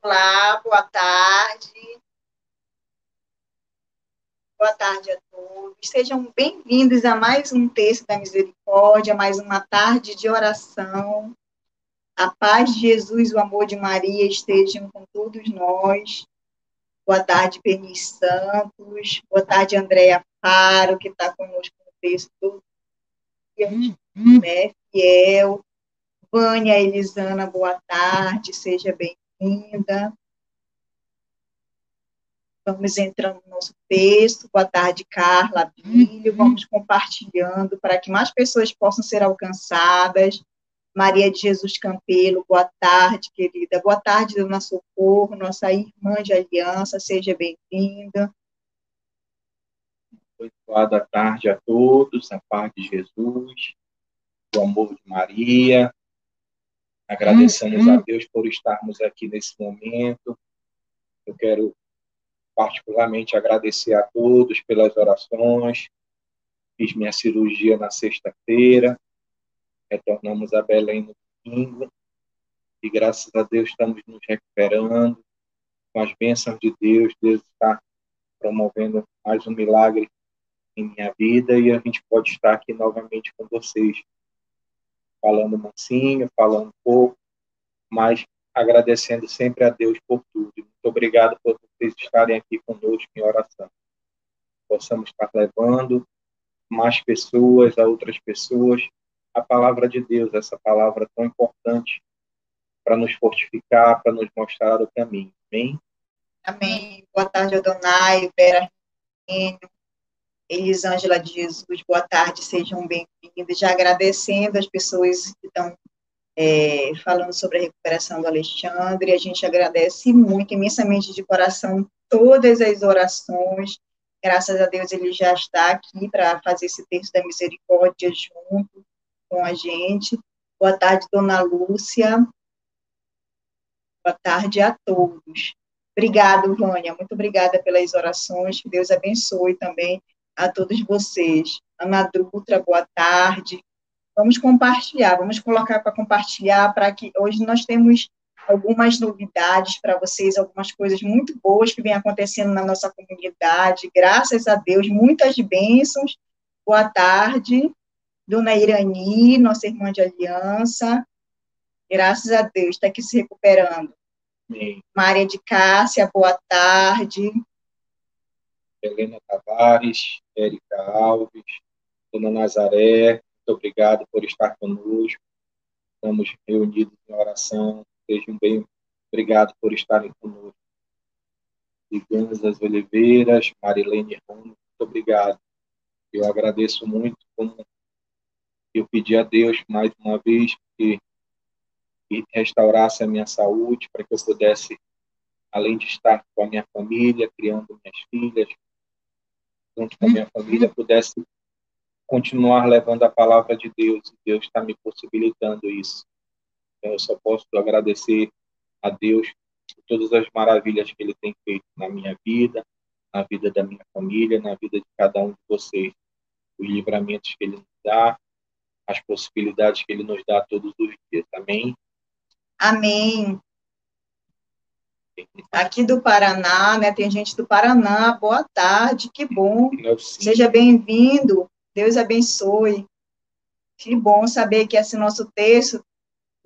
Olá, boa tarde. Boa tarde a todos. Sejam bem-vindos a mais um texto da misericórdia, mais uma tarde de oração. A paz de Jesus, o amor de Maria estejam com todos nós. Boa tarde, Benis Santos. Boa tarde, Andréia Faro, que está conosco no texto. Né, fiel. Vânia Elisana, boa tarde, seja bem-vinda. Vamos entrando no nosso texto. Boa tarde, Carla, Bílio. Vamos compartilhando para que mais pessoas possam ser alcançadas. Maria de Jesus Campelo, boa tarde, querida. Boa tarde, Dona Socorro, nossa irmã de aliança, seja bem-vinda. Boa tarde a todos, a paz de Jesus, o amor de Maria. Agradecemos a Deus por estarmos aqui nesse momento. Eu quero particularmente agradecer a todos pelas orações. Fiz minha cirurgia na sexta-feira retornamos a Belém no domingo e graças a Deus estamos nos recuperando com as bênçãos de Deus. Deus está promovendo mais um milagre em minha vida e a gente pode estar aqui novamente com vocês, falando mansinho, falando pouco, mas agradecendo sempre a Deus por tudo. Muito obrigado por vocês estarem aqui conosco em oração. Possamos estar levando mais pessoas a outras pessoas a palavra de Deus, essa palavra tão importante para nos fortificar, para nos mostrar o caminho. Amém? Amém. Boa tarde, Adonai, Vera Elisângela de Jesus, boa tarde, sejam bem-vindos. Já agradecendo as pessoas que estão é, falando sobre a recuperação do Alexandre, a gente agradece muito, imensamente de coração, todas as orações. Graças a Deus ele já está aqui para fazer esse texto da misericórdia junto com a gente. Boa tarde, dona Lúcia. Boa tarde a todos. Obrigado, Vânia. Muito obrigada pelas orações. Que Deus abençoe também a todos vocês. Ana Dutra, boa tarde. Vamos compartilhar, vamos colocar para compartilhar, para que hoje nós temos algumas novidades para vocês, algumas coisas muito boas que vem acontecendo na nossa comunidade. Graças a Deus, muitas bênçãos. Boa tarde. Dona Irani, nossa irmã de aliança, graças a Deus, está aqui se recuperando. Amém. Maria de Cássia, boa tarde. Helena Tavares, Érica Alves, Dona Nazaré, muito obrigado por estar conosco. Estamos reunidos em oração. Sejam bem obrigado por estarem conosco. Liganzas Oliveiras, Marilene Ramos, muito obrigado. Eu agradeço muito como eu pedi a Deus mais uma vez que, que restaurasse a minha saúde para que eu pudesse, além de estar com a minha família, criando minhas filhas, junto com a minha família, pudesse continuar levando a palavra de Deus. E Deus está me possibilitando isso. Eu só posso agradecer a Deus por todas as maravilhas que Ele tem feito na minha vida, na vida da minha família, na vida de cada um de vocês. Os livramentos que Ele nos dá, as possibilidades que Ele nos dá todos os dias. Amém? Amém. Aqui do Paraná, né? Tem gente do Paraná. Boa tarde, que bom. Seja bem-vindo. Deus abençoe. Que bom saber que esse nosso texto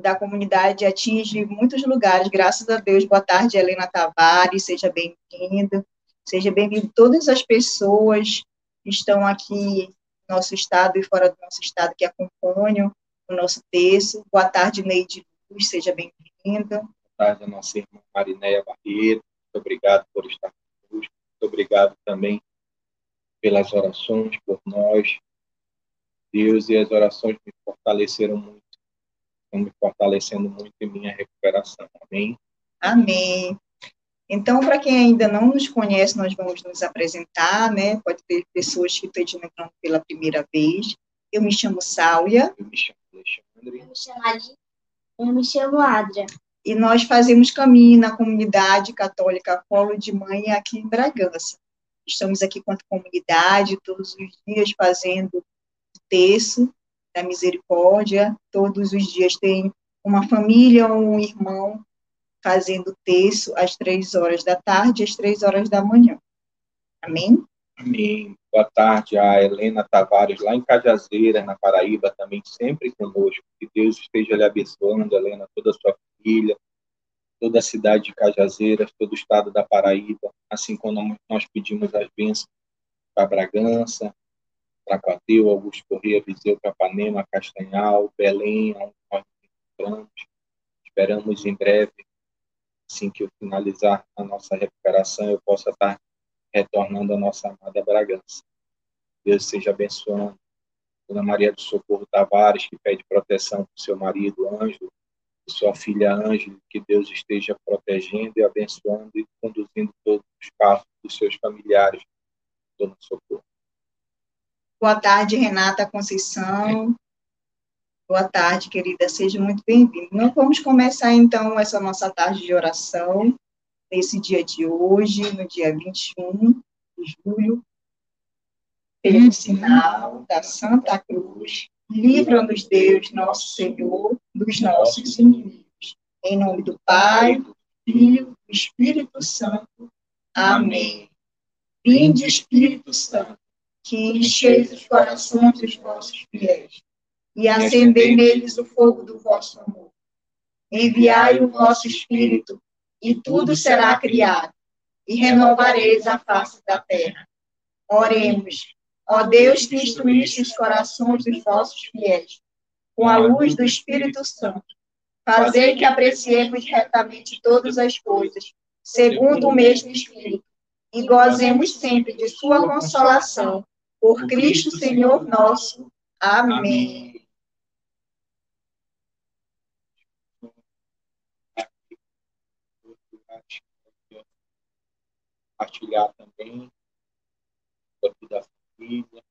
da comunidade atinge muitos lugares. Graças a Deus. Boa tarde, Helena Tavares. Seja bem-vindo. Seja bem-vindo todas as pessoas que estão aqui nosso estado e fora do nosso estado que acompanham o nosso texto. Boa tarde, Neide Luz, seja bem-vinda. Tarde, a nossa irmã Marinéia Barreto. Muito obrigado por estar conosco. Muito obrigado também pelas orações por nós. Deus e as orações me fortaleceram muito, estão me fortalecendo muito em minha recuperação. Amém? Amém. Então, para quem ainda não nos conhece, nós vamos nos apresentar, né? Pode ter pessoas que estão entrando pela primeira vez. Eu me chamo Sáulia. Eu me chamo Alexandre. Eu me chamo Ali. Eu me chamo Adria. E nós fazemos caminho na comunidade católica Polo de Mãe aqui em Bragança. Estamos aqui com a comunidade todos os dias fazendo o terço da misericórdia. Todos os dias tem uma família ou um irmão fazendo terço às três horas da tarde, às três horas da manhã. Amém? Amém. Boa tarde a Helena Tavares, lá em Cajazeira, na Paraíba, também sempre conosco. Que Deus esteja lhe abençoando, Helena, toda a sua família, toda a cidade de Cajazeiras, todo o estado da Paraíba, assim como nós pedimos as bênçãos para Bragança, Tracuateu, Augusto Correia, Viseu, Capanema, Castanhal, Belém, onde nós encontramos. Esperamos em breve, assim que eu finalizar a nossa recuperação, eu possa estar retornando à nossa amada Bragança. Deus seja abençoando. Dona Maria do Socorro Tavares, que pede proteção para o seu marido, Ângelo, sua filha Ângela, que Deus esteja protegendo e abençoando e conduzindo todos os passos dos seus familiares. Dona Socorro. Boa tarde, Renata Conceição. Boa tarde, querida. Seja muito bem-vinda. Nós vamos começar, então, essa nossa tarde de oração, nesse dia de hoje, no dia 21 de julho, pelo sinal da Santa Cruz. Livra-nos, Deus, nosso Senhor, dos nossos inimigos. Em nome do Pai, do Filho, do Espírito Santo. Amém. Vinde, Espírito Santo que encheis os corações dos vossos fiéis, e acendei neles o fogo do vosso amor. Enviai o vosso Espírito, e tudo será criado, e renovareis a face da terra. Oremos, ó Deus que instruíste os corações dos vossos fiéis, com a luz do Espírito Santo, fazei que apreciemos retamente todas as coisas, segundo o mesmo Espírito, e gozemos sempre de sua consolação. Por Cristo Senhor nosso. Amém. Compartilhar também. Aqui da família,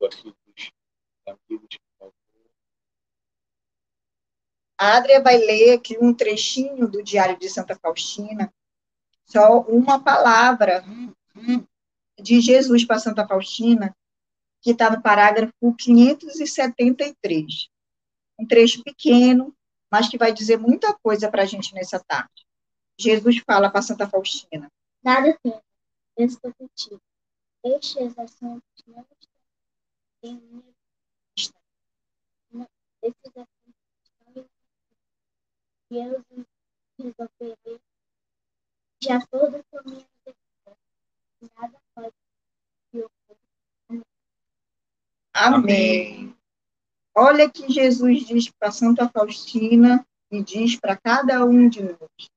aqui dos amigos a Adria vai ler aqui um trechinho do Diário de Santa Faustina, só uma palavra de Jesus para Santa Faustina, que está no parágrafo 573. Um trecho pequeno, mas que vai dizer muita coisa para a gente nessa tarde. Jesus fala para Santa Faustina. Nada tem, eu estou contigo. Estes assuntos não estão em minha vista. Esses assuntos eu resolverei de acordo com a minha Nada pode Amém. Olha que Jesus diz para Santa Faustina e diz para cada um de nós.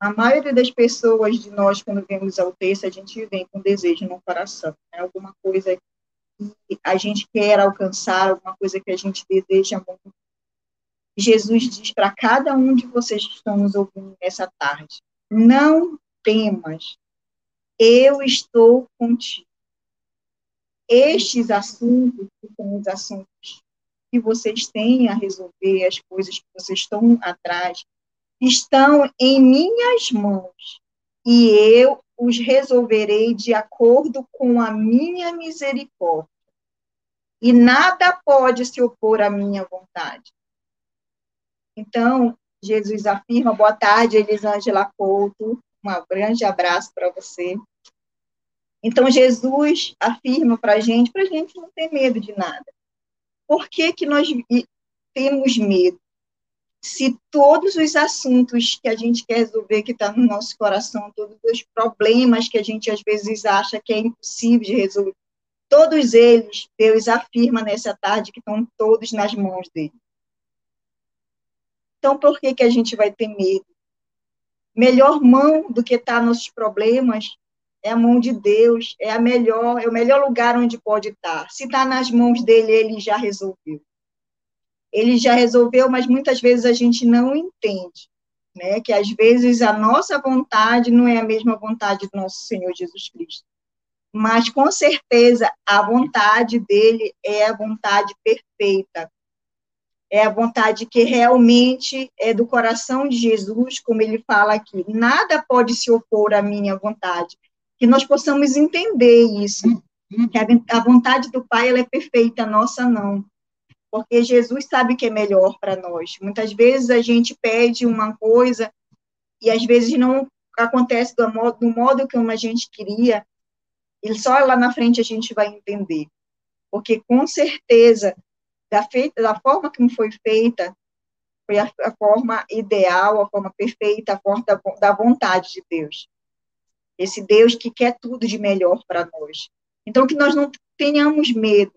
A maioria das pessoas de nós, quando vemos ao texto, a gente vem com desejo no coração, né? alguma coisa que a gente quer alcançar, alguma coisa que a gente deseja muito. Jesus diz para cada um de vocês que estão nos ouvindo nessa tarde: não temas, eu estou contigo. Estes assuntos, que são os assuntos que vocês têm a resolver, as coisas que vocês estão atrás, estão em minhas mãos e eu os resolverei de acordo com a minha misericórdia. E nada pode se opor à minha vontade. Então, Jesus afirma, boa tarde, Elisângela Couto, um grande abraço para você. Então, Jesus afirma para a gente, para a gente não ter medo de nada. Por que, que nós temos medo? Se todos os assuntos que a gente quer resolver, que está no nosso coração, todos os problemas que a gente às vezes acha que é impossível de resolver, todos eles, Deus afirma nessa tarde que estão todos nas mãos dele. Então, por que, que a gente vai ter medo? Melhor mão do que estar tá nossos problemas é a mão de Deus, é a melhor, é o melhor lugar onde pode estar. Se está nas mãos dele, ele já resolveu. Ele já resolveu, mas muitas vezes a gente não entende, né? Que às vezes a nossa vontade não é a mesma vontade do nosso Senhor Jesus Cristo. Mas com certeza a vontade dele é a vontade perfeita. É a vontade que realmente é do coração de Jesus, como ele fala aqui. Nada pode se opor à minha vontade que nós possamos entender isso, que a vontade do Pai ela é perfeita, a nossa não. Porque Jesus sabe o que é melhor para nós. Muitas vezes a gente pede uma coisa e às vezes não acontece do modo, do modo como a gente queria, e só lá na frente a gente vai entender. Porque com certeza, da, feita, da forma como foi feita, foi a, a, forma ideal, a forma perfeita, a forma da, da vontade de Deus. Esse Deus que quer tudo de melhor para nós. Então, que nós não tenhamos medo.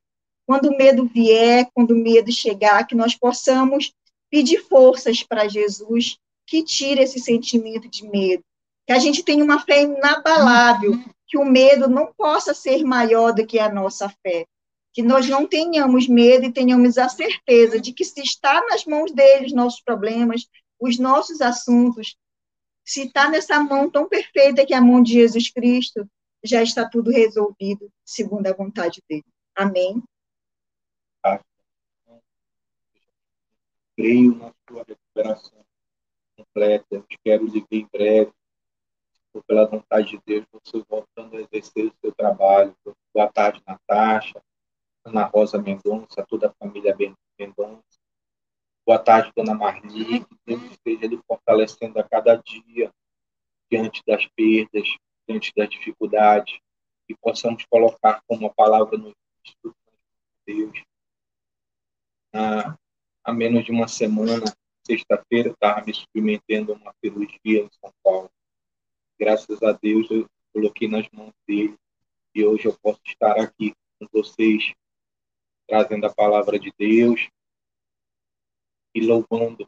Quando o medo vier, quando o medo chegar, que nós possamos pedir forças para Jesus que tire esse sentimento de medo. Que a gente tenha uma fé inabalável, que o medo não possa ser maior do que a nossa fé. Que nós não tenhamos medo e tenhamos a certeza de que se está nas mãos dele os nossos problemas, os nossos assuntos, se está nessa mão tão perfeita que é a mão de Jesus Cristo, já está tudo resolvido segundo a vontade dele. Amém. Creio na sua recuperação completa. Espero lhe ver em breve. Por pela vontade de Deus, você voltando a exercer o seu trabalho. Boa tarde, Natasha, Ana Rosa Mendonça, toda a família Mendonça. Boa tarde, Dona Marli. Que Deus esteja lhe fortalecendo a cada dia diante das perdas, diante das dificuldades, e possamos colocar como a palavra no Espírito de Deus. Ah, há menos de uma semana, sexta-feira, estava me submetendo a uma cirurgia em São Paulo. Graças a Deus, eu coloquei nas mãos dele e hoje eu posso estar aqui com vocês, trazendo a palavra de Deus e louvando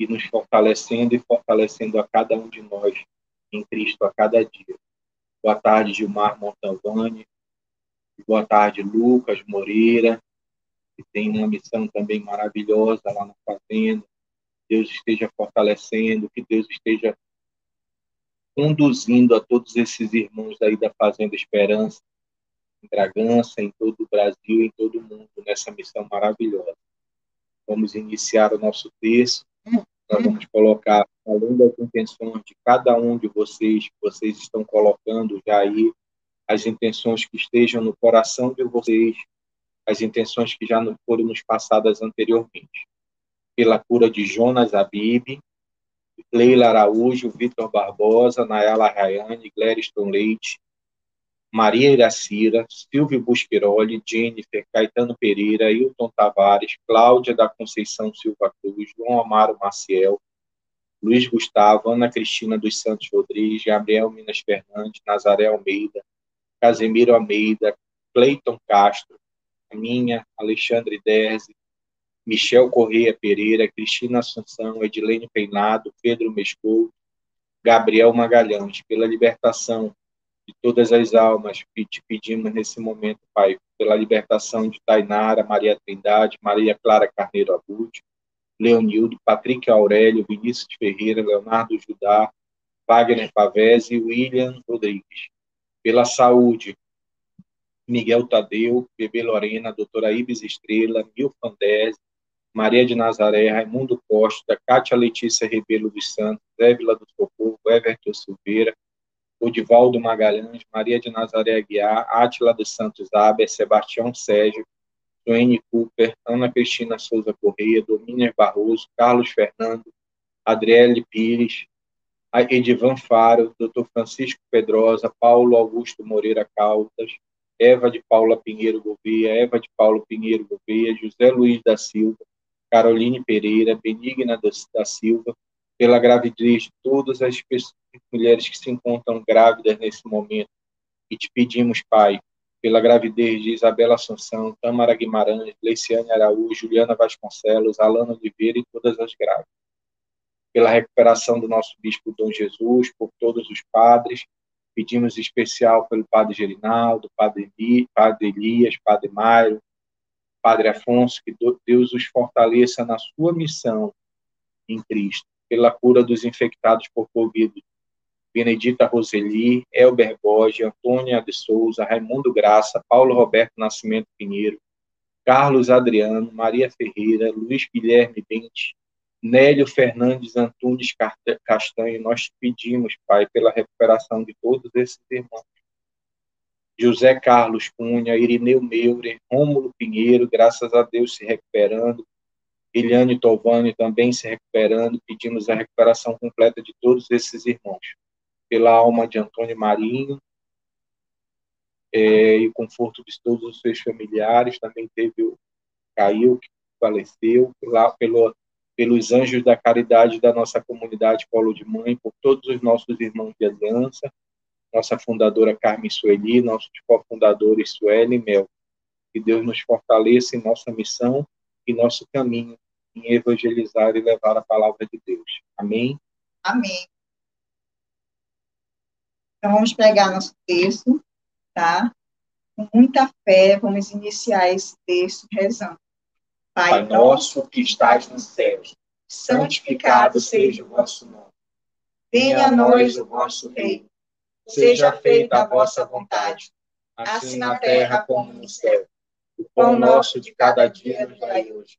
e nos fortalecendo e fortalecendo a cada um de nós em Cristo a cada dia. Boa tarde, Gilmar Montalvani. Boa tarde, Lucas Moreira, que tem uma missão também maravilhosa lá na fazenda. Deus esteja fortalecendo, que Deus esteja conduzindo a todos esses irmãos aí da Fazenda Esperança, em Bragança, em todo o Brasil, em todo o mundo, nessa missão maravilhosa. Vamos iniciar o nosso texto. Nós vamos colocar, além das intenções de cada um de vocês, vocês estão colocando já aí, as intenções que estejam no coração de vocês, as intenções que já foram nos passadas anteriormente. Pela cura de Jonas Abib, Leila Araújo, Vitor Barbosa, Nayala Rayane, Glériston Leite, Maria Iracira, Silvio Busquiroli, Jennifer, Caetano Pereira, Hilton Tavares, Cláudia da Conceição Silva Cruz, João Amaro Maciel, Luiz Gustavo, Ana Cristina dos Santos Rodrigues, Gabriel Minas Fernandes, Nazaré Almeida, Casemiro Almeida, Cleiton Castro, minha, Alexandre Derzi, Michel Correia Pereira, Cristina Assunção, Edilene Peinado, Pedro Mescou, Gabriel Magalhães, pela libertação de todas as almas, te pedimos nesse momento, Pai, pela libertação de Tainara, Maria Trindade, Maria Clara Carneiro Abud, Leonildo, Patrick Aurélio, Vinícius Ferreira, Leonardo Judá, Wagner Pavese e William Rodrigues. Pela saúde, Miguel Tadeu, Bebê Lorena, doutora Ibis Estrela, Mil Fandese, Maria de Nazaré, Raimundo Costa, Cátia Letícia Rebelo dos Santos, Évila do Socorro, Everton Silveira, Odivaldo Magalhães, Maria de Nazaré Aguiar, Átila dos Santos Aber, Sebastião Sérgio, Joane Cooper, Ana Cristina Souza Correia, Domíngues Barroso, Carlos Fernando, Adriele Pires, Edivan Faro, Dr. Francisco Pedrosa, Paulo Augusto Moreira Caldas, Eva de Paula Pinheiro Gouveia, Eva de Paulo Pinheiro Gouveia, José Luiz da Silva, Caroline Pereira, Benigna da Silva, pela gravidez de todas as mulheres que se encontram grávidas nesse momento. E te pedimos, Pai, pela gravidez de Isabela Assunção, Tamara Guimarães, Leiciane Araújo, Juliana Vasconcelos, Alana Oliveira e todas as grávidas. Pela recuperação do nosso bispo Dom Jesus, por todos os padres, Pedimos especial pelo Padre Gerinaldo, Padre, Eli, Padre Elias, Padre Mairo, Padre Afonso, que Deus os fortaleça na sua missão em Cristo, pela cura dos infectados por Covid. Benedita Roseli, Elber Borges, Antônia de Souza, Raimundo Graça, Paulo Roberto Nascimento Pinheiro, Carlos Adriano, Maria Ferreira, Luiz Guilherme Bente, Nélio Fernandes Antunes Castanho, nós pedimos, Pai, pela recuperação de todos esses irmãos. José Carlos Cunha, Irineu Meurer, Rômulo Pinheiro, graças a Deus se recuperando, Eliane Tovani também se recuperando, pedimos a recuperação completa de todos esses irmãos. Pela alma de Antônio Marinho, é, e o conforto de todos os seus familiares, também teve o Caio, que faleceu, lá pelo, pelos anjos da caridade da nossa comunidade Polo de Mãe, por todos os nossos irmãos de aliança, nossa fundadora Carmen Sueli, nossos cofundadores Sueli e Mel. Que Deus nos fortaleça em nossa missão e nosso caminho em evangelizar e levar a palavra de Deus. Amém? Amém. Então, vamos pegar nosso texto, tá? Com muita fé, vamos iniciar esse texto rezando. Pai, Pai nosso que estás nos céus, santificado seja o vosso nome. Venha a nós o vosso reino seja feita a vossa vontade, assim na terra como no céu. O pão nosso de cada dia nos dai hoje.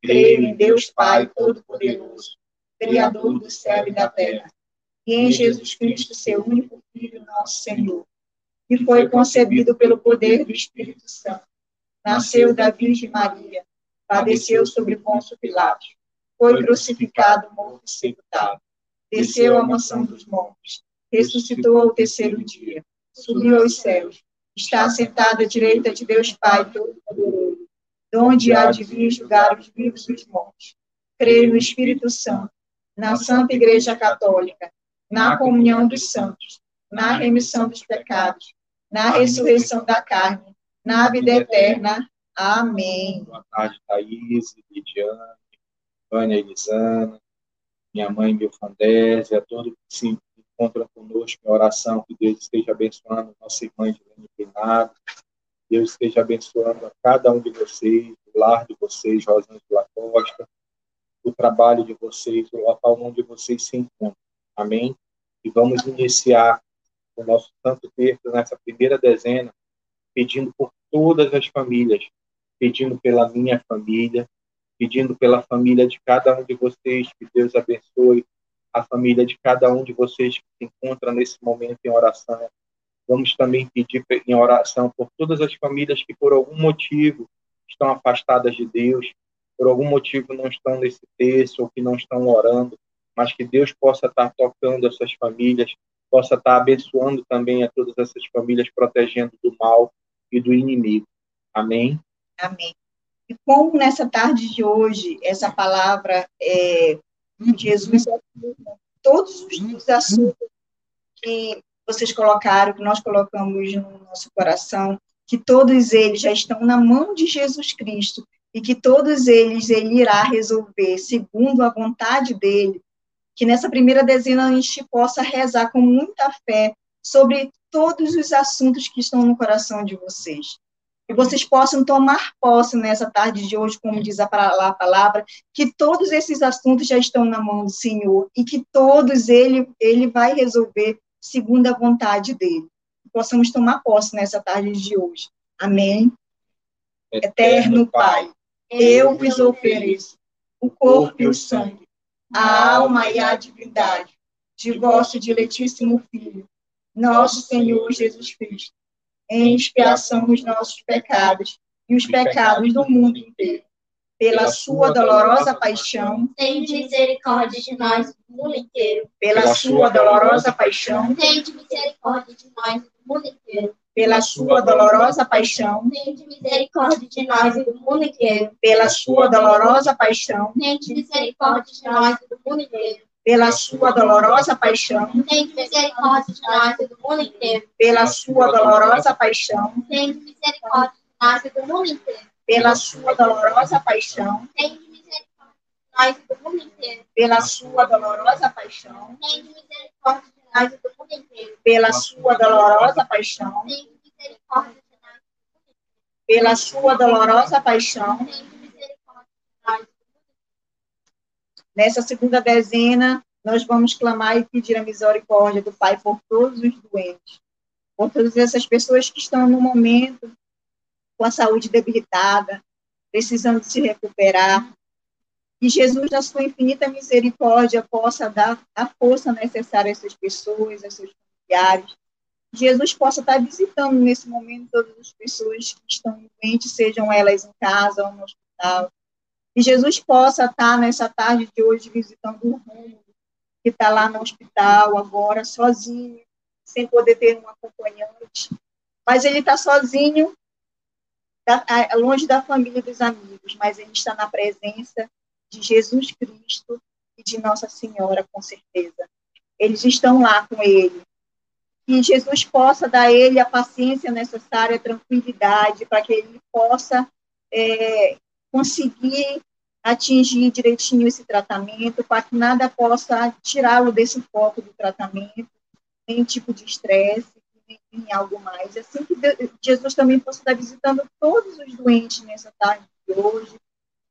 Creio em Deus Pai Todo-Poderoso, Criador do céu e da terra, e em Jesus Cristo, seu único Filho, nosso Senhor, que foi concebido pelo poder do Espírito Santo, nasceu da Virgem Maria, padeceu sobre Pôncio Pilatos, foi crucificado, morto e sepultado, desceu à mansão dos mortos, ressuscitou ao terceiro dia, subiu aos céus, está sentado à direita de Deus Pai Todo-Poderoso, onde há de vir julgar os vivos e os mortos. Creio no Espírito Santo, na Santa Igreja Católica, na comunhão dos santos, na remissão dos pecados, na ressurreição da carne, na vida eterna. Amém. Boa tarde, Thaís, Lidiane, Vânia Elisana, minha mãe Milfandésia, a todos que se encontram conosco em oração, que Deus esteja abençoando nossa irmã de Pinado, Deus esteja abençoando a cada um de vocês, o lar de vocês, Rosângela Costa, o trabalho de vocês, o local onde vocês se encontram. Amém? E vamos iniciar o nosso santo texto nessa primeira dezena, pedindo por todas as famílias, pedindo pela minha família, pedindo pela família de cada um de vocês, que Deus abençoe a família de cada um de vocês que se encontra nesse momento em oração. Vamos também pedir em oração por todas as famílias que, por algum motivo, estão afastadas de Deus, por algum motivo não estão nesse texto ou que não estão orando, mas que Deus possa estar tocando essas famílias, possa estar abençoando também a todas essas famílias, protegendo do mal e do inimigo. Amém? Amém. E como nessa tarde de hoje, essa palavra é, Jesus é todos os assuntos que vocês colocaram, que nós colocamos no nosso coração, que todos eles já estão na mão de Jesus Cristo e que todos eles ele irá resolver segundo a vontade dele. Que nessa primeira dezena a gente possa rezar com muita fé sobre todos os assuntos que estão no coração de vocês que vocês possam tomar posse nessa tarde de hoje, como diz a palavra, que todos esses assuntos já estão na mão do Senhor e que todos ele, ele vai resolver segundo a vontade dele. Que possamos tomar posse nessa tarde de hoje. Amém. Eterno Pai, eu vos ofereço o corpo e o sangue, a alma e a divindade de vosso diletíssimo Filho, nosso Senhor Jesus Cristo em expiação dos nossos pecados e os pecados do mundo inteiro. Pela sua dolorosa paixão, tem misericórdia de nós do mundo inteiro. Pela sua dolorosa paixão, tem misericórdia de nós do mundo inteiro. Pela sua dolorosa paixão, tem misericórdia de nós do mundo inteiro. Pela sua dolorosa paixão, tem misericórdia de nós do mundo inteiro pela sua dolorosa paixão, tem misericórdia de nós e do mundo inteiro. Pela sua dolorosa paixão, tem misericórdia de nós e do mundo inteiro. Pela sua dolorosa paixão, tem misericórdia de nós e do mundo inteiro. Pela sua dolorosa paixão, tem misericórdia de nós e do mundo inteiro. Pela sua dolorosa paixão, tem misericórdia de nós pela sua dolorosa paixão, Tende misericórdia de nós. nessa segunda dezena, nós vamos clamar e pedir a misericórdia do Pai por todos os doentes, por todas essas pessoas que estão no momento com a saúde debilitada, precisando se recuperar. Que Jesus, na sua infinita misericórdia, possa dar a força necessária a essas pessoas, a seus familiares. Jesus possa estar visitando nesse momento todas as pessoas que estão doentes, sejam elas em casa ou no hospital. Que Jesus possa estar nessa tarde de hoje visitando o Rômulo, que está lá no hospital agora, sozinho, sem poder ter um acompanhante. Mas ele está sozinho, ah, longe da família e dos amigos, mas ele está na presença de Jesus Cristo e de Nossa Senhora, com certeza. Eles estão lá com ele. Que Jesus possa dar a ele a paciência necessária, a tranquilidade, para que ele possa é, conseguir atingir direitinho esse tratamento, para que nada possa tirá-lo desse foco do tratamento, nem tipo de estresse, nem algo mais. Assim que Jesus também possa estar visitando todos os doentes nessa tarde de hoje.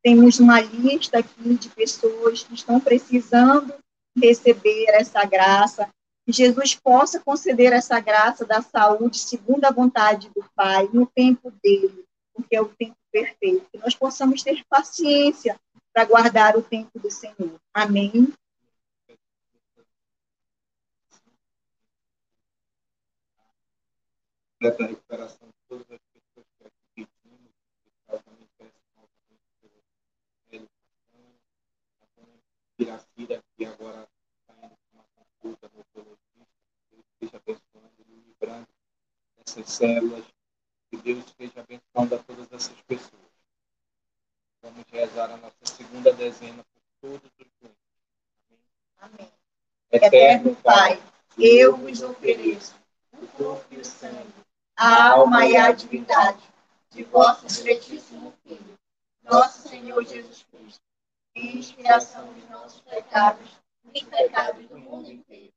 Temos uma lista aqui de pessoas que estão precisando receber essa graça. Que Jesus possa conceder essa graça da saúde segundo a vontade do Pai, no tempo dele, porque é o tempo perfeito. Que nós possamos ter paciência para guardar o tempo do Senhor. Amém. Completa recuperação de todas as pessoas que aqui pedimos, que também peço novamente pelo Velho Castanho, a Piracira, que agora está indo para uma consulta no oncologista, que Deus esteja abençoando e livrando essas células, que Deus esteja abençoando a todas essas pessoas. Vamos rezar a nossa segunda dezena por todos os doentes. Amém. Eterno Pai, eu vos ofereço o corpo e o sangue, a alma e a divindade de vosso Excelentíssimo Filho, nosso Senhor Jesus Cristo, e expiação dos nossos pecados e pecados do mundo inteiro.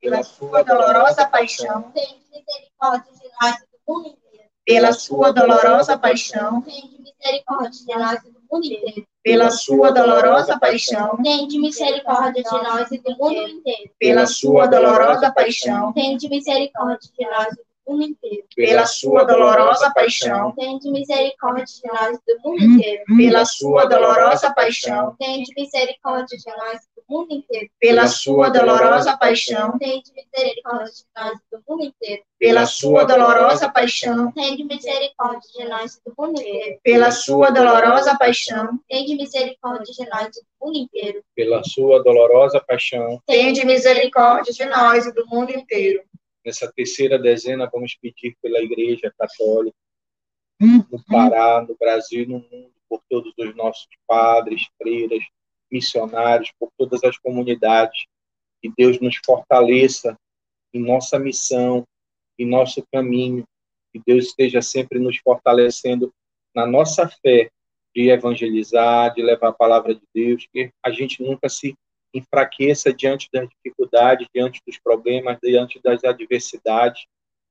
Pela sua dolorosa paixão, Tende misericórdia de nós do mundo inteiro. pela sua dolorosa paixão, Tende misericórdia de nós do mundo inteiro. pela sua dolorosa paixão, Tende misericórdia de nós e do mundo inteiro. pela sua dolorosa paixão, Tende misericórdia de nós e do mundo inteiro. pela sua dolorosa paixão, Tende misericórdia de nós e do mundo inteiro. pela sua dolorosa paixão, Tende misericórdia de nós e do mundo inteiro. pela sua dolorosa paixão, Tende misericórdia de nós e do mundo inteiro. pela sua dolorosa paixão, Tende misericórdia de nós e do mundo inteiro. pela sua dolorosa paixão, Tende misericórdia de nós do mundo inteiro. Pela sua dolorosa paixão, tende misericórdia de nós e do mundo inteiro. Nessa terceira dezena, vamos pedir pela Igreja Católica, no Pará, no Brasil no mundo, por todos os nossos padres, freiras, missionários, por todas as comunidades. Que Deus nos fortaleça em nossa missão, em nosso caminho. Que Deus esteja sempre nos fortalecendo na nossa fé de evangelizar, de levar a palavra de Deus, que a gente nunca se enfraqueça diante das dificuldades, diante dos problemas, diante das adversidades,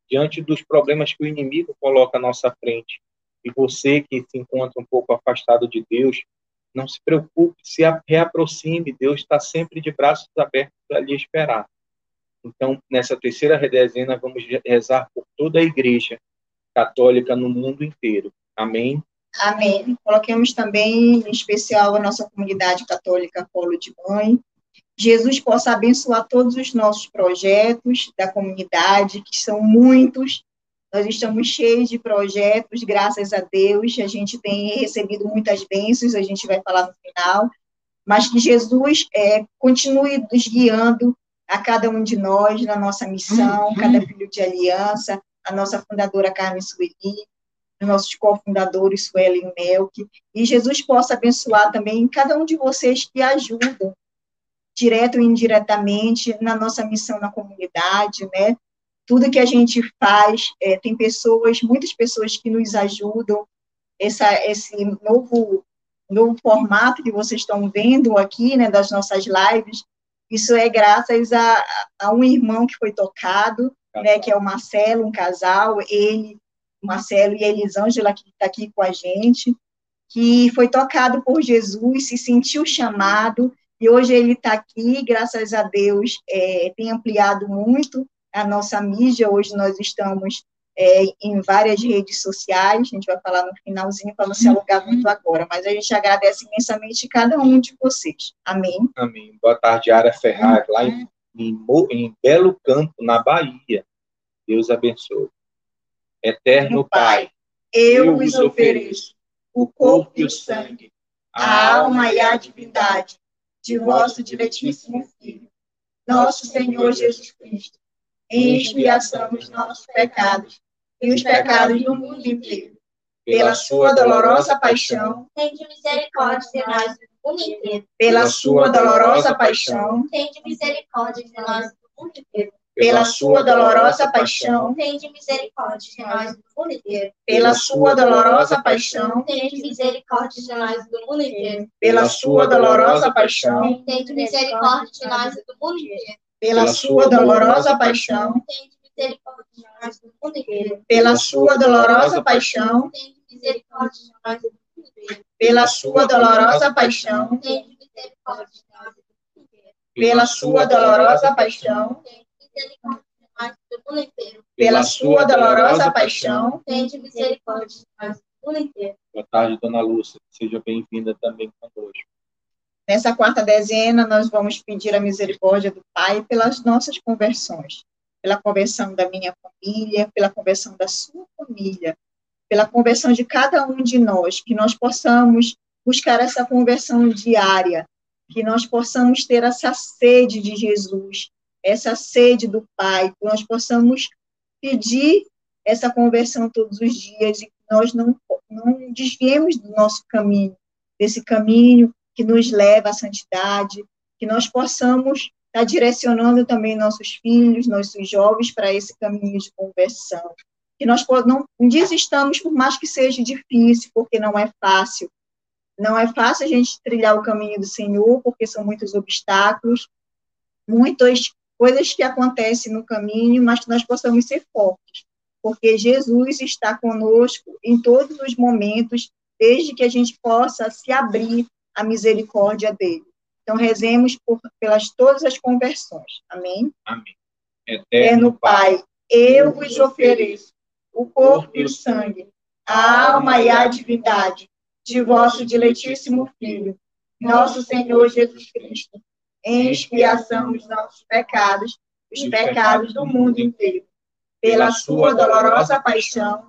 diante dos problemas que o inimigo coloca à nossa frente. E você que se encontra um pouco afastado de Deus, não se preocupe, se reaproxime, Deus está sempre de braços abertos para lhe esperar. Então, nessa terceira redezena, vamos rezar por toda a igreja católica no mundo inteiro. Amém? Amém. Coloquemos também, em especial, a nossa comunidade católica Polo de Mãe. Jesus possa abençoar todos os nossos projetos da comunidade, que são muitos. Nós estamos cheios de projetos, graças a Deus. A gente tem recebido muitas bênçãos, a gente vai falar no final. Mas que Jesus é, continue nos guiando a cada um de nós na nossa missão, cada filho de aliança, a nossa fundadora Carmen Sueli, os nossos cofundadores, Sueli e Melk, e Jesus possa abençoar também cada um de vocês que ajudam, direto ou indiretamente, na nossa missão na comunidade, né? Tudo que a gente faz, é, tem pessoas, muitas pessoas que nos ajudam, essa, esse novo, novo formato que vocês estão vendo aqui, né, das nossas lives, isso é graças a, a um irmão que foi tocado, né, que é o Marcelo, um casal, ele Marcelo e a Elisângela, que está aqui com a gente, que foi tocado por Jesus, se sentiu chamado, e hoje ele está aqui, graças a Deus, é, tem ampliado muito a nossa mídia, hoje nós estamos é, em várias redes sociais, a gente vai falar no finalzinho para não se alugar muito agora, mas a gente agradece imensamente cada um de vocês. Amém. Amém. Boa tarde, Ara Ferrari, lá em, em, em Belo Campo, na Bahia. Deus abençoe. Eterno Pai, eu vos ofereço o corpo e o sangue, a alma e a divindade de vosso diletíssimo Filho, nosso Senhor Jesus Cristo, em expiação dos nossos pecados e os pecados do mundo inteiro. Pela sua dolorosa paixão, Tende misericórdia de nós do mundo inteiro. pela sua dolorosa paixão, Tende misericórdia de nós e do mundo inteiro. Pela sua dolorosa paixão, Tende misericórdia de nós do mundo inteiro. pela sua dolorosa paixão, Tende misericórdia de nós do mundo inteiro. pela sua dolorosa paixão, Tende misericórdia de nós do mundo inteiro. pela sua dolorosa paixão, Tende misericórdia de nós do mundo inteiro. pela sua dolorosa paixão, Tende misericórdia de nós do mundo inteiro. pela sua dolorosa paixão, Tende misericórdia de nós do mundo inteiro. pela sua dolorosa paixão, Tende pela sua dolorosa paixão, Tende misericórdia de nós do mundo inteiro. Boa tarde, Dona Lúcia. Seja bem-vinda também conosco. Nessa quarta dezena, nós vamos pedir a misericórdia do Pai pelas nossas conversões, pela conversão da minha família, pela conversão da sua família, pela conversão de cada um de nós, que nós possamos buscar essa conversão diária, que nós possamos ter essa sede de Jesus, essa sede do Pai, que nós possamos pedir essa conversão todos os dias e que nós não, não desviemos do nosso caminho, desse caminho que nos leva à santidade, que nós possamos estar direcionando também nossos filhos, nossos jovens para esse caminho de conversão. Que nós não desistamos, por mais que seja difícil, porque não é fácil. Não é fácil a gente trilhar o caminho do Senhor, porque são muitos obstáculos, muitas coisas que acontecem no caminho, mas que nós possamos ser fortes, porque Jesus está conosco em todos os momentos, desde que a gente possa se abrir à misericórdia dele. Então, rezemos por, pelas todas as conversões. Amém? Amém. Eterno Pai, eu vos ofereço o corpo e o sangue, a alma e a divindade de vosso diletíssimo Filho, nosso Senhor Jesus Cristo, em expiação dos nossos pecados, os pecados do mundo inteiro. Pela sua dolorosa paixão,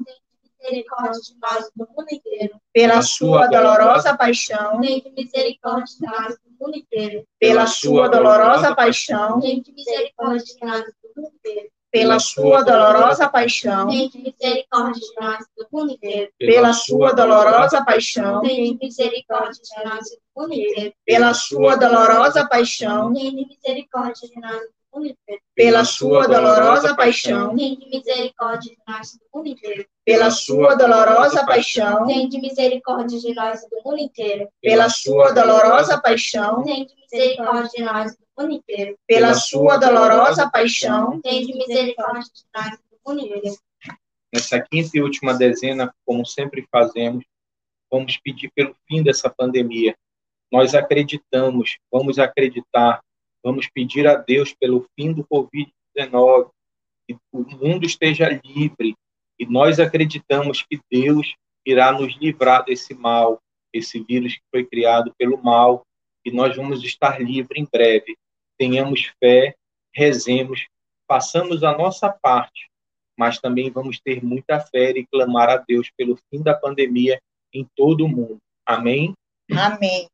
misericórdia de nós do mundo inteiro. pela sua dolorosa paixão, Tende misericórdia de nós do mundo inteiro. pela sua dolorosa paixão, Tende misericórdia de nós do mundo inteiro. Pela sua dolorosa paixão, Tende misericórdia de nós do mundo inteiro. pela sua dolorosa paixão, Tende misericórdia de nós do mundo inteiro. pela sua dolorosa paixão, Tende misericórdia de nós do. Pela sua dolorosa paixão, Tende misericórdia de nós do mundo inteiro. pela sua dolorosa paixão, Tende misericórdia de nós do mundo inteiro. pela sua dolorosa paixão, Tende misericórdia de nós do mundo inteiro. pela sua dolorosa paixão, Tende misericórdia de nós do mundo inteiro. Nessa quinta e última dezena, como sempre fazemos, vamos pedir pelo fim dessa pandemia. Nós acreditamos, vamos acreditar, vamos pedir a Deus pelo fim do Covid-19, que o mundo esteja livre, e nós acreditamos que Deus irá nos livrar desse mal, esse vírus que foi criado pelo mal, e nós vamos estar livres em breve. Tenhamos fé, rezemos, façamos a nossa parte, mas também vamos ter muita fé e clamar a Deus pelo fim da pandemia em todo o mundo. Amém? Amém.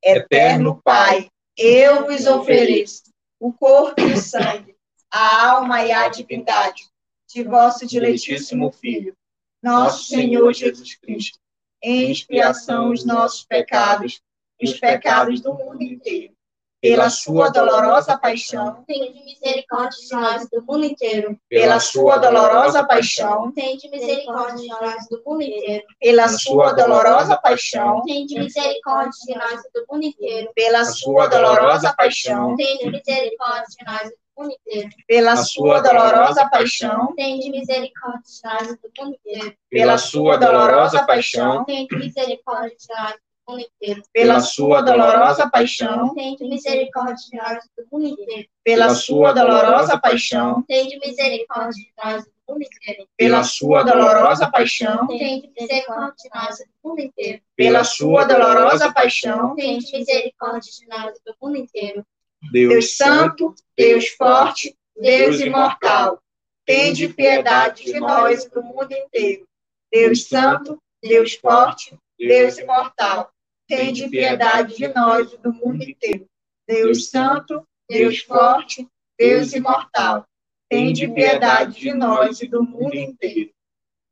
Eterno Pai, eu vos ofereço o corpo e o sangue, a alma e a divindade de vosso diletíssimo Filho, nosso Senhor Jesus Cristo, em expiação os nossos pecados os pecados do mundo inteiro. Pela sua dolorosa paixão, Tende misericórdia de nós do mundo inteiro. pela sua dolorosa paixão, Tende misericórdia de nós do mundo inteiro. pela sua dolorosa paixão, Tende misericórdia de nós do mundo inteiro. pela sua dolorosa paixão, Tende misericórdia de nós do mundo inteiro. Pela sua dolorosa paixão, Tende misericórdia de nós do mundo inteiro. pela sua dolorosa paixão, Tende misericórdia de nós mundo inteiro. pela sua dolorosa paixão, Tende misericórdia de nós do mundo inteiro. pela sua dolorosa paixão, Tende misericórdia de nós do mundo inteiro. pela sua dolorosa paixão, Tende misericórdia de nós do mundo inteiro. pela sua dolorosa paixão, Tende misericórdia de nós do mundo inteiro. Deus Santo, Deus Forte, Deus Imortal, tende piedade de nós e do mundo inteiro. Deus Santo, Deus Forte, Deus Imortal, tende piedade de nós e do mundo inteiro. Deus Santo, Deus Forte, Deus Imortal, tende piedade de nós e do mundo inteiro.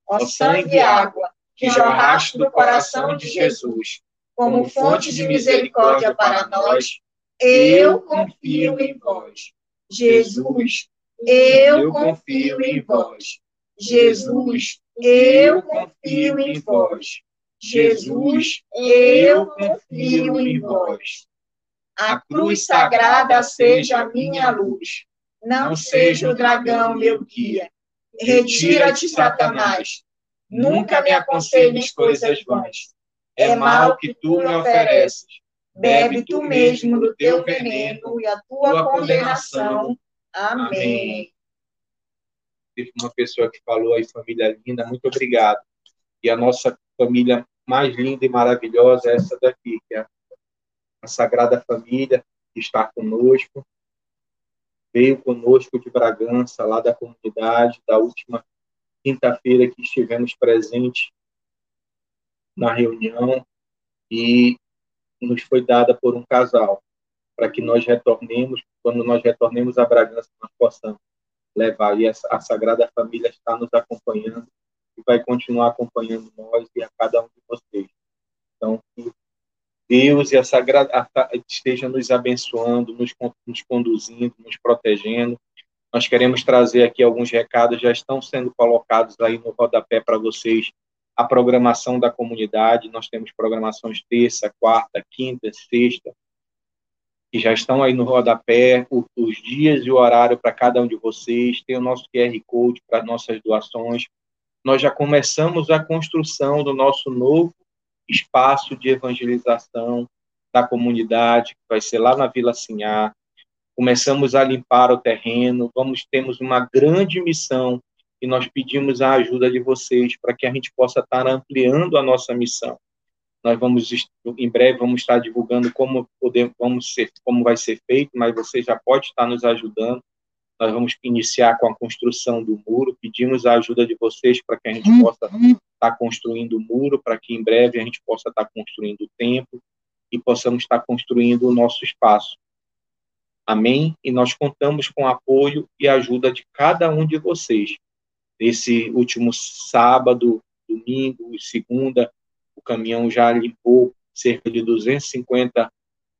Ó sangue e água, que jorraste do coração de Jesus, como fonte de misericórdia para nós, eu confio em vós. Jesus, eu confio em vós. Jesus, eu confio em vós. Jesus, eu confio em vós. A cruz sagrada seja a minha luz. Não seja o dragão meu guia. Retira-te, Satanás. Nunca me aconselhes coisas vãs. É mal que tu me ofereces. Bebe tu mesmo do teu veneno e a tua condenação. Amém. Teve uma pessoa que falou aí, família linda, muito obrigado. E a nossa família mais linda e maravilhosa é essa daqui, que é a Sagrada Família, que está conosco. Veio conosco de Bragança, lá da comunidade, da última quinta-feira que estivemos presentes na reunião e nos foi dada por um casal, para que nós retornemos, quando nós retornemos a Bragança, nós possamos levar. E a Sagrada Família está nos acompanhando e vai continuar acompanhando nós e a cada um de vocês. Então, que Deus e a Sagrada esteja nos abençoando, nos, nos conduzindo, nos protegendo. Nós queremos trazer aqui alguns recados, já estão sendo colocados aí no rodapé para vocês a programação da comunidade. Nós temos programações terça, quarta, quinta, sexta, que já estão aí no rodapé, os dias e o horário para cada um de vocês. Tem o nosso QR Code para nossas doações. Nós já começamos a construção do nosso novo espaço de evangelização da comunidade, que vai ser lá na Vila Sinhá. Começamos a limpar o terreno, vamos temos uma grande missão e nós pedimos a ajuda de vocês para que a gente possa estar ampliando a nossa missão. Nós vamos em breve vamos estar divulgando como podemos, vamos ser, como vai ser feito, mas você já pode estar nos ajudando. Nós vamos iniciar com a construção do muro. Pedimos a ajuda de vocês para que a gente possa estar construindo o muro, para que em breve a gente possa estar construindo o templo e possamos estar construindo o nosso espaço. Amém? E nós contamos com o apoio e ajuda de cada um de vocês. Nesse último sábado, domingo e segunda, o caminhão já limpou cerca de 250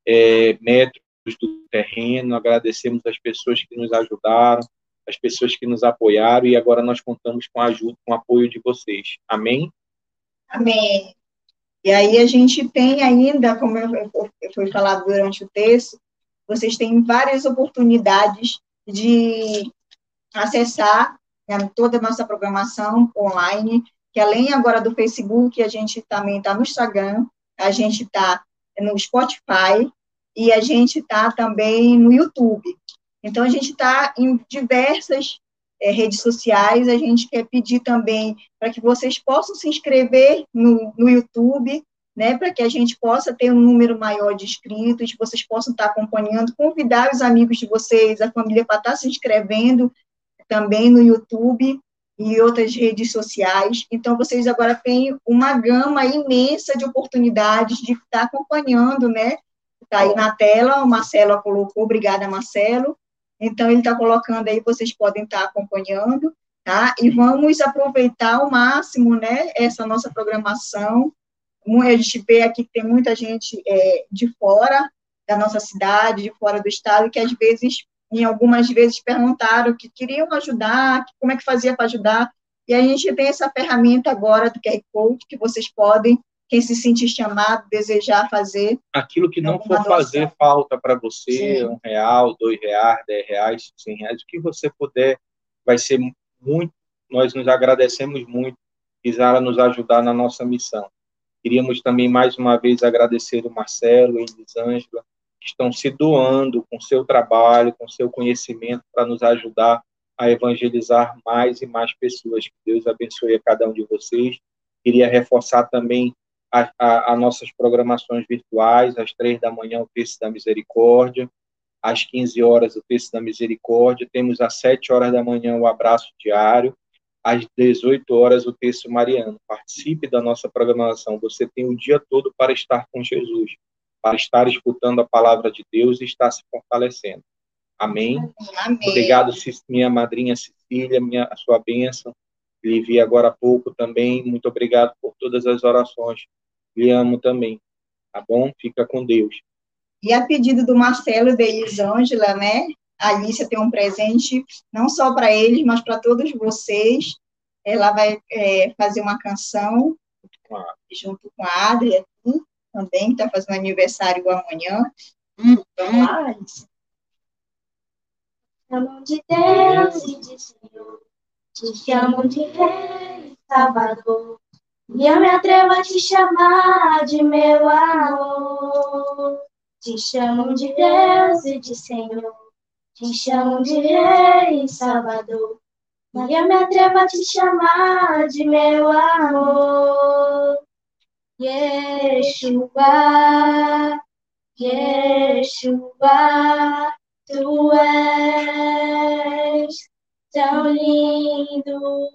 é, metros do terreno. Agradecemos as pessoas que nos ajudaram, as pessoas que nos apoiaram e agora nós contamos com a ajuda, com o apoio de vocês. Amém? Amém. E aí a gente tem ainda, como foi falado durante o texto, vocês têm várias oportunidades de acessar né, toda a nossa programação online, que além agora do Facebook, a gente também está no Instagram, a gente está no Spotify e a gente está também no YouTube. Então, a gente está em diversas é, redes sociais, a gente quer pedir também para que vocês possam se inscrever no, no YouTube, né, para que a gente possa ter um número maior de inscritos, vocês possam estar acompanhando, convidar os amigos de vocês, a família para estar se inscrevendo também no YouTube e outras redes sociais. Então, vocês agora têm uma gama imensa de oportunidades de estar acompanhando, né? Está aí na tela, o Marcelo colocou, obrigada, Marcelo. Então, ele está colocando aí, vocês podem estar acompanhando, tá? E vamos aproveitar ao máximo, né, essa nossa programação. A gente vê aqui que tem muita gente é, de fora da nossa cidade, de fora do estado, que às vezes em algumas vezes perguntaram que queriam ajudar, como é que fazia para ajudar, e a gente tem essa ferramenta agora do QR Code, que vocês podem quem se sentir chamado, desejar fazer. Aquilo que não for fazer doação. falta para você, Sim. um real, dois reais, dez reais, cem reais, o que você puder, vai ser muito, nós nos agradecemos muito, Isara nos ajudar na nossa missão. Queríamos também, mais uma vez, agradecer o Marcelo e a Elisângela, que estão se doando com seu trabalho, com seu conhecimento, para nos ajudar a evangelizar mais e mais pessoas. Que Deus abençoe a cada um de vocês. Queria reforçar também a, a, a nossas programações virtuais, às três da manhã, o Terço da Misericórdia, às 15 horas, o Terço da Misericórdia, temos às 7 horas da manhã o abraço diário, às 18 horas o Terço Mariano. Participe da nossa programação, você tem o dia todo para estar com Jesus, para estar escutando a palavra de Deus e estar se fortalecendo. Amém? Amém. Obrigado, minha madrinha Cecília, minha, a sua bênção. Lhe vi agora há pouco também. Muito obrigado por todas as orações. Lhe amo também. Tá bom? Fica com Deus. E a pedido do Marcelo e da Elisângela, né? A Alicia tem um presente, não só para eles, mas para todos vocês. Ela vai é, fazer uma canção Ah, junto com a Adri aqui, também, que está fazendo aniversário amanhã. Vamos lá, Alicia. Chamo de Deus e de Senhor, te chamo de Rei Salvador, e eu me atrevo a te chamar de meu amor. Te chamo de Deus e de Senhor, te chamo de Rei Salvador, e eu me atrevo a te chamar de meu amor. Yeshua, Yeshua. Tu és tão lindo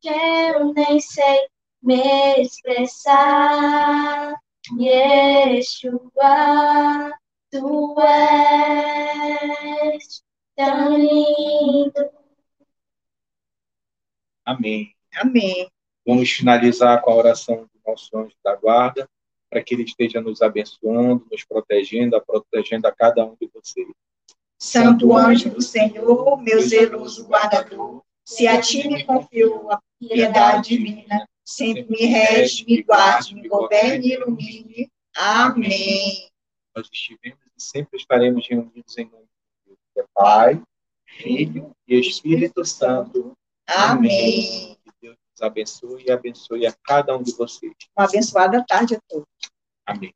que eu nem sei me expressar. Yeshua, tu és tão lindo. amém. Amém. Vamos finalizar com a oração do nosso anjo da guarda, para que ele esteja nos abençoando, nos protegendo, protegendo a cada um de vocês. Santo anjo do Senhor, meu zeloso guardador, se a ti me confiou a piedade divina, sempre me rege, me guarde, me governe e ilumine. Amém. Nós estivemos e sempre estaremos reunidos em nome de Deus, que é Pai, Filho e Espírito Santo. Amém. Que Deus nos abençoe e abençoe a cada um de vocês. Uma abençoada tarde a todos. Amém.